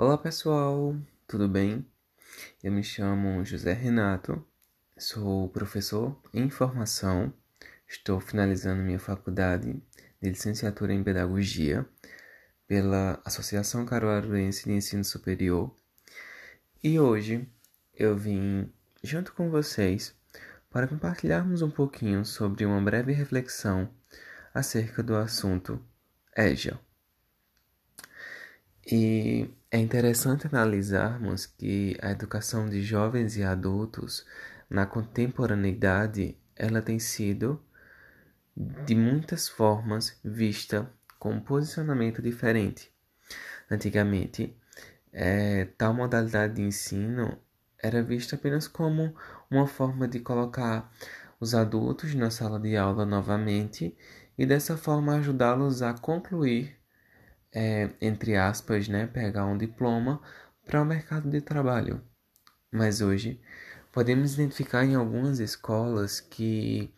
Olá pessoal, tudo bem? Eu me chamo José Renato, sou professor em formação, estou finalizando minha faculdade de licenciatura em Pedagogia pela Associação Caruaruense de Ensino Superior e hoje eu vim junto com vocês para compartilharmos um pouquinho sobre uma breve reflexão acerca do assunto EJA. E é interessante analisarmos que a educação de jovens e adultos na contemporaneidade ela tem sido de muitas formas vista com um posicionamento diferente. Antigamente, é, tal modalidade de ensino era vista apenas como uma forma de colocar os adultos na sala de aula novamente e dessa forma ajudá-los a concluir é, entre aspas, né, pegar um diploma para o mercado de trabalho. Mas hoje podemos identificar em algumas escolas que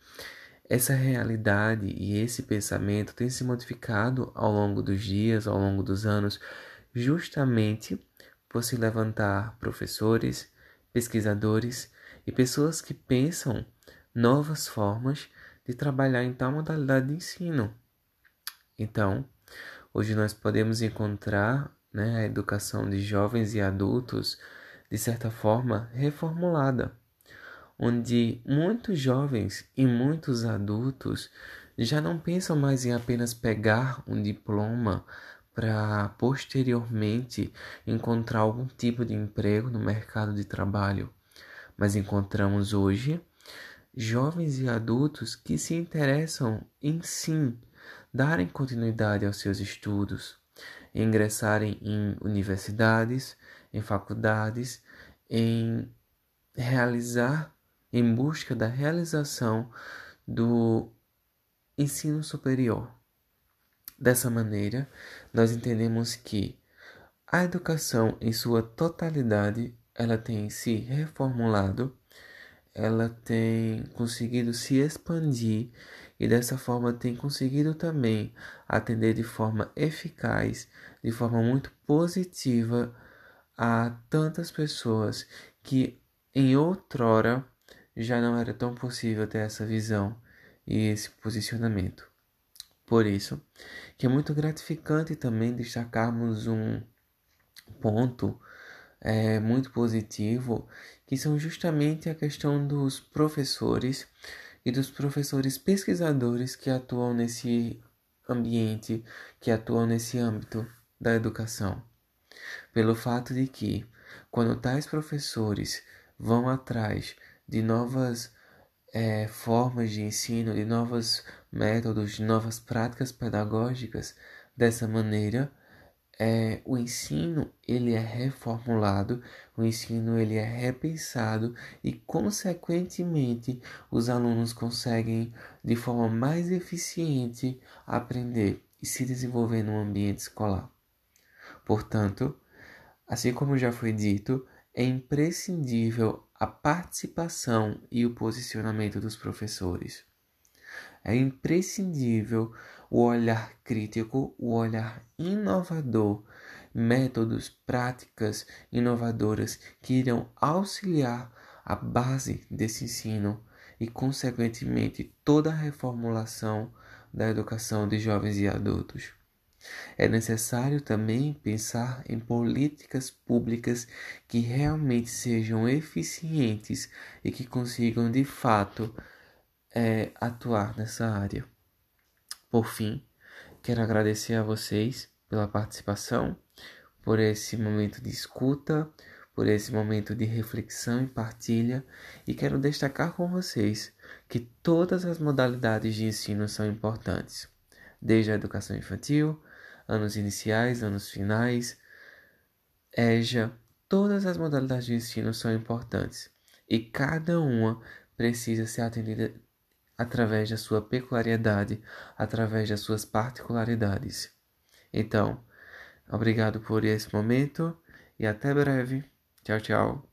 essa realidade e esse pensamento tem se modificado ao longo dos dias, ao longo dos anos, justamente por se levantar professores, pesquisadores e pessoas que pensam novas formas de trabalhar em tal modalidade de ensino. Então, Hoje nós podemos encontrar né, a educação de jovens e adultos, de certa forma, reformulada, onde muitos jovens e muitos adultos já não pensam mais em apenas pegar um diploma para posteriormente encontrar algum tipo de emprego no mercado de trabalho, mas encontramos hoje jovens e adultos que se interessam em sim darem continuidade aos seus estudos, ingressarem em universidades, em faculdades, em realizar, em busca da realização do ensino superior. Dessa maneira, nós entendemos que a educação em sua totalidade ela tem se reformulado, ela tem conseguido se expandir e dessa forma tem conseguido também atender de forma eficaz, de forma muito positiva a tantas pessoas que em outrora já não era tão possível ter essa visão e esse posicionamento. Por isso, que é muito gratificante também destacarmos um ponto é, muito positivo, que são justamente a questão dos professores e dos professores pesquisadores que atuam nesse ambiente, que atuam nesse âmbito da educação. Pelo fato de que, quando tais professores vão atrás de novas é, formas de ensino, de novos métodos, de novas práticas pedagógicas, dessa maneira é, o ensino ele é reformulado, o ensino ele é repensado e consequentemente os alunos conseguem de forma mais eficiente aprender e se desenvolver no ambiente escolar. Portanto, assim como já foi dito, é imprescindível a participação e o posicionamento dos professores. É imprescindível o olhar crítico, o olhar inovador, métodos, práticas inovadoras que irão auxiliar a base desse ensino e, consequentemente, toda a reformulação da educação de jovens e adultos. É necessário também pensar em políticas públicas que realmente sejam eficientes e que consigam de fato é, atuar nessa área. Por fim, quero agradecer a vocês pela participação, por esse momento de escuta, por esse momento de reflexão e partilha, e quero destacar com vocês que todas as modalidades de ensino são importantes, desde a educação infantil, anos iniciais, anos finais, EJA, todas as modalidades de ensino são importantes e cada uma precisa ser atendida através da sua peculiaridade, através das suas particularidades. Então, obrigado por esse momento e até breve. Tchau, tchau.